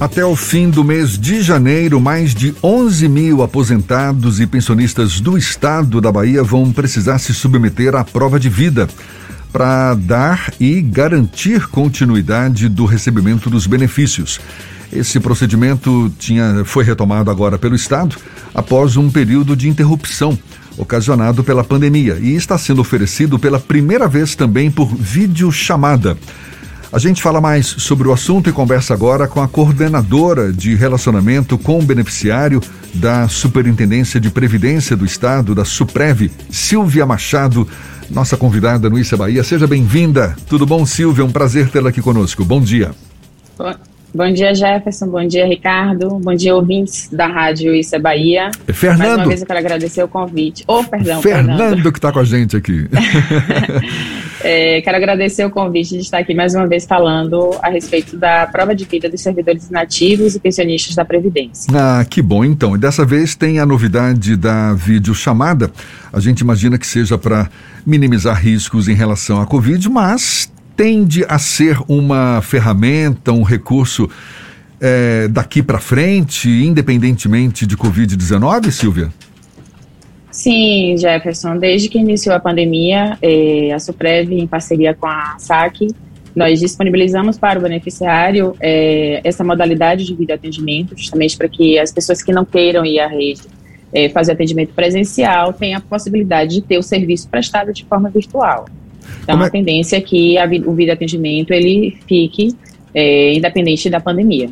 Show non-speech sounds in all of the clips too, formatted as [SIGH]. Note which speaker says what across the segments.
Speaker 1: Até o fim do mês de janeiro, mais de 11 mil aposentados e pensionistas do estado da Bahia vão precisar se submeter à prova de vida para dar e garantir continuidade do recebimento dos benefícios. Esse procedimento tinha, foi retomado agora pelo Estado após um período de interrupção ocasionado pela pandemia e está sendo oferecido pela primeira vez também por videochamada. A gente fala mais sobre o assunto e conversa agora com a coordenadora de relacionamento com o beneficiário da Superintendência de Previdência do Estado, da Suprev, Silvia Machado, nossa convidada no Issa Bahia. Seja bem-vinda. Tudo bom, Silvia? Um prazer tê-la aqui conosco. Bom dia.
Speaker 2: Bom dia, Jefferson. Bom dia, Ricardo. Bom dia, ouvintes da Rádio Isso é Bahia.
Speaker 1: Fernando. Mais
Speaker 2: uma vez eu quero agradecer o convite. Oh, perdão,
Speaker 1: Fernando. Fernando que está com a gente aqui. [LAUGHS]
Speaker 2: é, quero agradecer o convite de estar aqui mais uma vez falando a respeito da prova de vida dos servidores nativos e pensionistas da Previdência.
Speaker 1: Ah, que bom então. E dessa vez tem a novidade da videochamada. A gente imagina que seja para minimizar riscos em relação à Covid, mas tende a ser uma ferramenta, um recurso é, daqui para frente, independentemente de Covid-19, Silvia?
Speaker 2: Sim, Jefferson. Desde que iniciou a pandemia, é, a Suprev, em parceria com a SAC, nós disponibilizamos para o beneficiário é, essa modalidade de videoatendimento, justamente para que as pessoas que não queiram ir à rede é, fazer atendimento presencial tenham a possibilidade de ter o serviço prestado de forma virtual. Então, é? a tendência é que a, o vídeo atendimento ele fique é, independente da pandemia.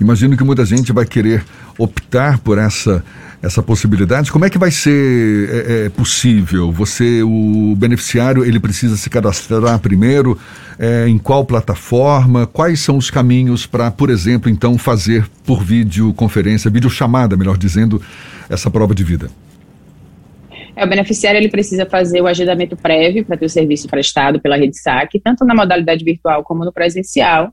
Speaker 1: Imagino que muita gente vai querer optar por essa essa possibilidade. Como é que vai ser é, é, possível? Você, o beneficiário, ele precisa se cadastrar primeiro? É, em qual plataforma? Quais são os caminhos para, por exemplo, então fazer por videoconferência, videochamada, melhor dizendo, essa prova de vida?
Speaker 2: É, o beneficiário ele precisa fazer o agendamento prévio para ter o serviço prestado pela rede SAC, tanto na modalidade virtual como no presencial.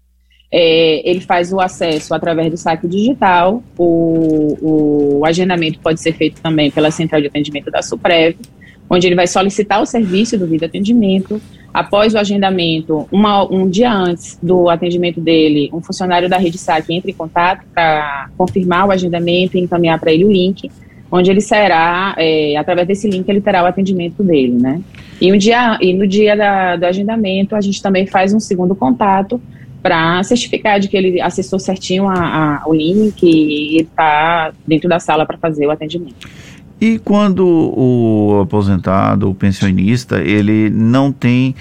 Speaker 2: É, ele faz o acesso através do saque digital, o, o, agendamento pode ser feito também pela central de atendimento da Suprev, onde ele vai solicitar o serviço do vídeo atendimento. Após o agendamento, uma, um dia antes do atendimento dele, um funcionário da rede SAC entra em contato para confirmar o agendamento e encaminhar para ele o link onde ele será, é, através desse link, ele terá o atendimento dele, né? E, um dia, e no dia da, do agendamento, a gente também faz um segundo contato para certificar de que ele acessou certinho a, a, o link e está dentro da sala para fazer o atendimento.
Speaker 3: E quando o aposentado, o pensionista, ele não tem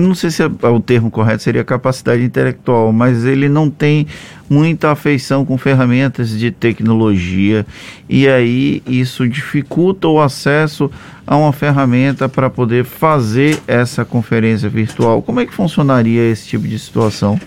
Speaker 3: não sei se é, o termo correto seria capacidade intelectual, mas ele não tem muita afeição com ferramentas de tecnologia e aí isso dificulta o acesso a uma ferramenta para poder fazer essa conferência virtual. Como é que funcionaria esse tipo de situação?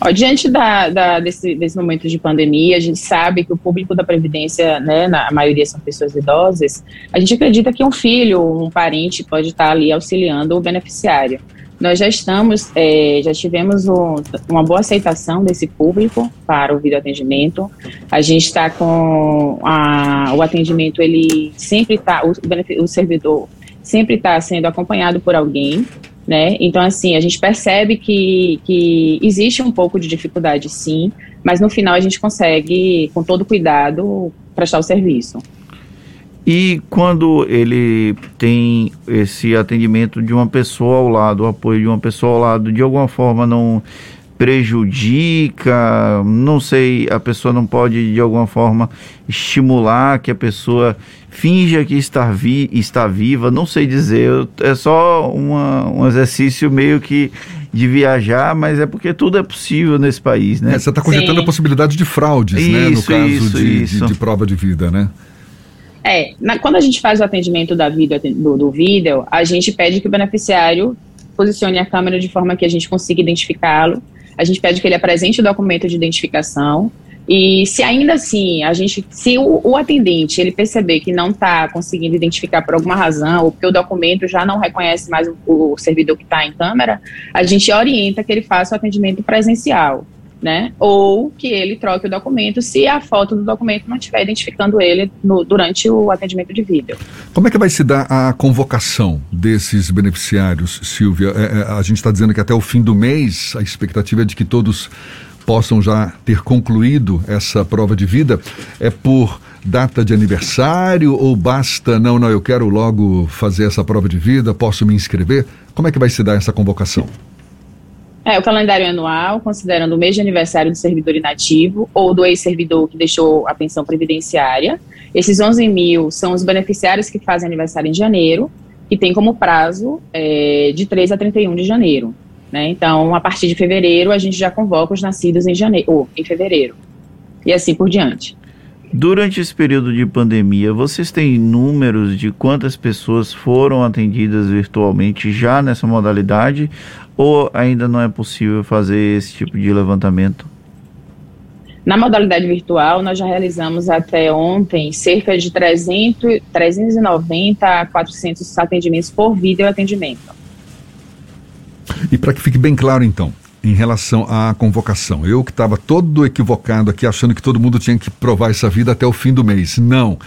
Speaker 2: Ó, diante da, da, desse, desse momento de pandemia, a gente sabe que o público da Previdência, né, na, maioria são pessoas idosas, a gente acredita que um filho, um parente pode estar ali auxiliando o beneficiário. Nós já estamos, é, já tivemos um, uma boa aceitação desse público para o videoatendimento. A gente está com a, o atendimento, ele sempre está, o, o servidor sempre está sendo acompanhado por alguém, né? Então, assim, a gente percebe que, que existe um pouco de dificuldade, sim, mas no final a gente consegue, com todo cuidado, prestar o serviço.
Speaker 3: E quando ele tem esse atendimento de uma pessoa ao lado, o apoio de uma pessoa ao lado, de alguma forma não prejudica, não sei, a pessoa não pode de alguma forma estimular que a pessoa finja que está, vi, está viva, não sei dizer, é só uma, um exercício meio que de viajar, mas é porque tudo é possível nesse país, né?
Speaker 1: É, você está cogitando Sim. a possibilidade de fraudes, isso, né? No caso isso, de, isso. De, de, prova de vida, né?
Speaker 2: É, na, quando a gente faz o atendimento da vida, do, do vídeo, a gente pede que o beneficiário posicione a câmera de forma que a gente consiga identificá-lo a gente pede que ele apresente o documento de identificação. E se ainda assim a gente, se o, o atendente ele perceber que não está conseguindo identificar por alguma razão, ou porque o documento já não reconhece mais o, o servidor que está em câmera, a gente orienta que ele faça o atendimento presencial né? Ou que ele troque o documento se a foto do documento não estiver identificando ele no, durante o atendimento de vídeo.
Speaker 1: Como é que vai se dar a convocação desses beneficiários, Silvia? É, é, a gente está dizendo que até o fim do mês a expectativa é de que todos possam já ter concluído essa prova de vida, é por data de aniversário ou basta, não, não, eu quero logo fazer essa prova de vida, posso me inscrever? Como é que vai se dar essa convocação?
Speaker 2: É, o calendário anual, considerando o mês de aniversário do servidor inativo ou do ex-servidor que deixou a pensão previdenciária. Esses 11 mil são os beneficiários que fazem aniversário em janeiro, que tem como prazo é, de 3 a 31 de janeiro. Né? Então, a partir de fevereiro, a gente já convoca os nascidos em janeiro, ou em fevereiro. E assim por diante.
Speaker 3: Durante esse período de pandemia, vocês têm números de quantas pessoas foram atendidas virtualmente já nessa modalidade? Ou ainda não é possível fazer esse tipo de levantamento?
Speaker 2: Na modalidade virtual, nós já realizamos até ontem cerca de 300, 390 a 400 atendimentos por vídeo atendimento.
Speaker 1: E para que fique bem claro, então, em relação à convocação. Eu que estava todo equivocado aqui, achando que todo mundo tinha que provar essa vida até o fim do mês. Não.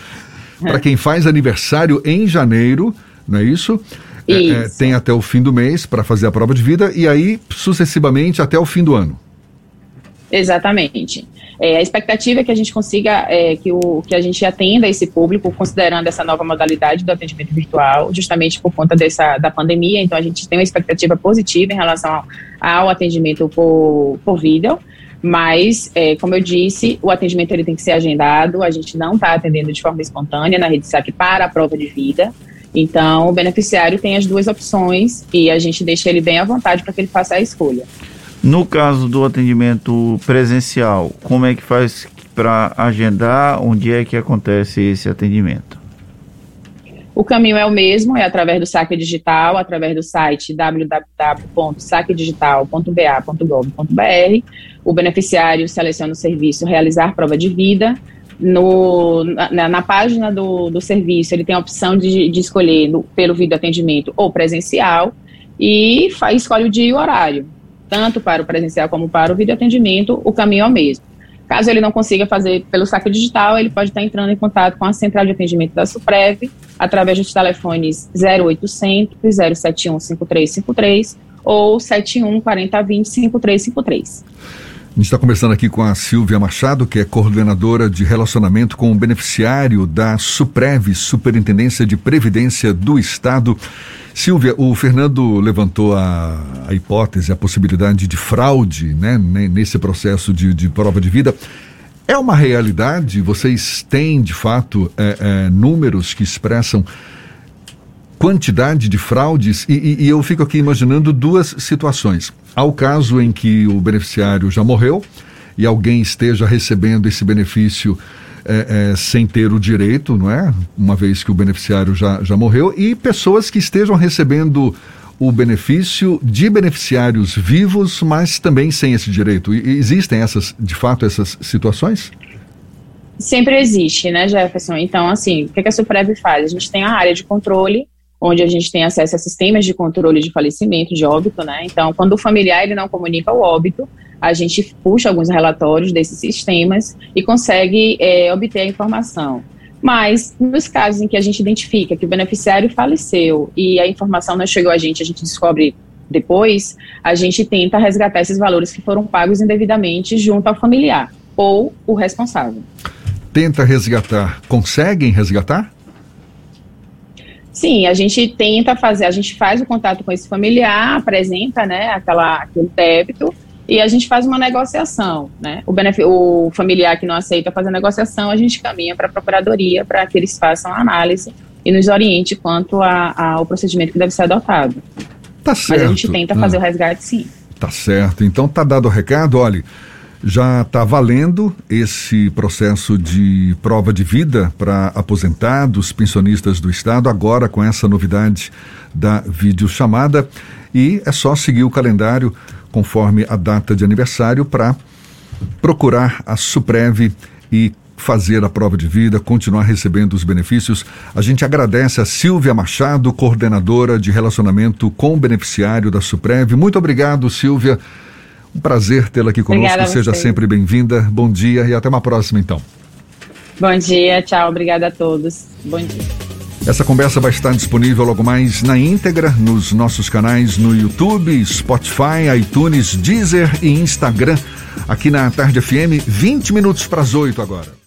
Speaker 1: Para quem faz aniversário em janeiro, não é isso?
Speaker 2: isso.
Speaker 1: É, é, tem até o fim do mês para fazer a prova de vida e aí sucessivamente até o fim do ano.
Speaker 2: Exatamente. É, a expectativa é que a gente consiga, é, que, o, que a gente atenda esse público, considerando essa nova modalidade do atendimento virtual, justamente por conta dessa, da pandemia. Então, a gente tem uma expectativa positiva em relação ao, ao atendimento por, por vídeo. Mas, é, como eu disse, o atendimento ele tem que ser agendado. A gente não está atendendo de forma espontânea na rede SAC para a prova de vida. Então, o beneficiário tem as duas opções e a gente deixa ele bem à vontade para que ele faça a escolha.
Speaker 3: No caso do atendimento presencial, como é que faz para agendar? Onde é que acontece esse atendimento?
Speaker 2: O caminho é o mesmo, é através do saque digital, através do site www.saquedigital.ba.gov.br. O beneficiário seleciona o serviço realizar prova de vida. No, na, na página do, do serviço, ele tem a opção de, de escolher no, pelo vídeo atendimento ou presencial e faz, escolhe o dia e o horário tanto para o presencial como para o videoatendimento, o caminho é o mesmo. Caso ele não consiga fazer pelo saque digital, ele pode estar entrando em contato com a central de atendimento da Suprev através dos telefones 0800 071 5353 ou 71 4020 5353.
Speaker 1: A gente está conversando aqui com a Silvia Machado, que é coordenadora de relacionamento com o beneficiário da Suprev, Superintendência de Previdência do Estado. Silvia, o Fernando levantou a, a hipótese, a possibilidade de fraude né, nesse processo de, de prova de vida. É uma realidade? Vocês têm, de fato, é, é, números que expressam quantidade de fraudes? E, e, e eu fico aqui imaginando duas situações. Há o caso em que o beneficiário já morreu e alguém esteja recebendo esse benefício é, é, sem ter o direito, não é? Uma vez que o beneficiário já, já morreu, e pessoas que estejam recebendo o benefício de beneficiários vivos, mas também sem esse direito. E, existem essas, de fato, essas situações?
Speaker 2: Sempre existe, né, Jefferson? Então, assim, o que a Suprev faz? A gente tem a área de controle, onde a gente tem acesso a sistemas de controle de falecimento, de óbito, né? Então, quando o familiar ele não comunica o óbito, a gente puxa alguns relatórios desses sistemas e consegue é, obter a informação. Mas, nos casos em que a gente identifica que o beneficiário faleceu e a informação não chegou a gente, a gente descobre depois, a gente tenta resgatar esses valores que foram pagos indevidamente junto ao familiar ou o responsável.
Speaker 1: Tenta resgatar. Conseguem resgatar?
Speaker 2: Sim, a gente tenta fazer, a gente faz o contato com esse familiar, apresenta, né, aquela, aquele débito e a gente faz uma negociação, né? O, o familiar que não aceita fazer a negociação, a gente caminha para a procuradoria para que eles façam a análise e nos oriente quanto a, a, ao procedimento que deve ser adotado.
Speaker 1: Tá certo.
Speaker 2: Mas a gente tenta fazer ah. o resgate, sim.
Speaker 1: Tá certo. Então tá dado o recado, olha. Já está valendo esse processo de prova de vida para aposentados, pensionistas do Estado, agora com essa novidade da videochamada. E é só seguir o calendário conforme a data de aniversário para procurar a Suprev e fazer a prova de vida, continuar recebendo os benefícios. A gente agradece a Silvia Machado, coordenadora de relacionamento com o beneficiário da Suprev. Muito obrigado, Silvia. Um prazer tê-la aqui conosco. Seja sempre bem-vinda. Bom dia e até uma próxima, então.
Speaker 2: Bom dia, tchau. Obrigada a todos. Bom dia.
Speaker 1: Essa conversa vai estar disponível logo mais na íntegra nos nossos canais no YouTube, Spotify, iTunes, Deezer e Instagram. aqui na Tarde FM, 20 minutos para as 8 agora.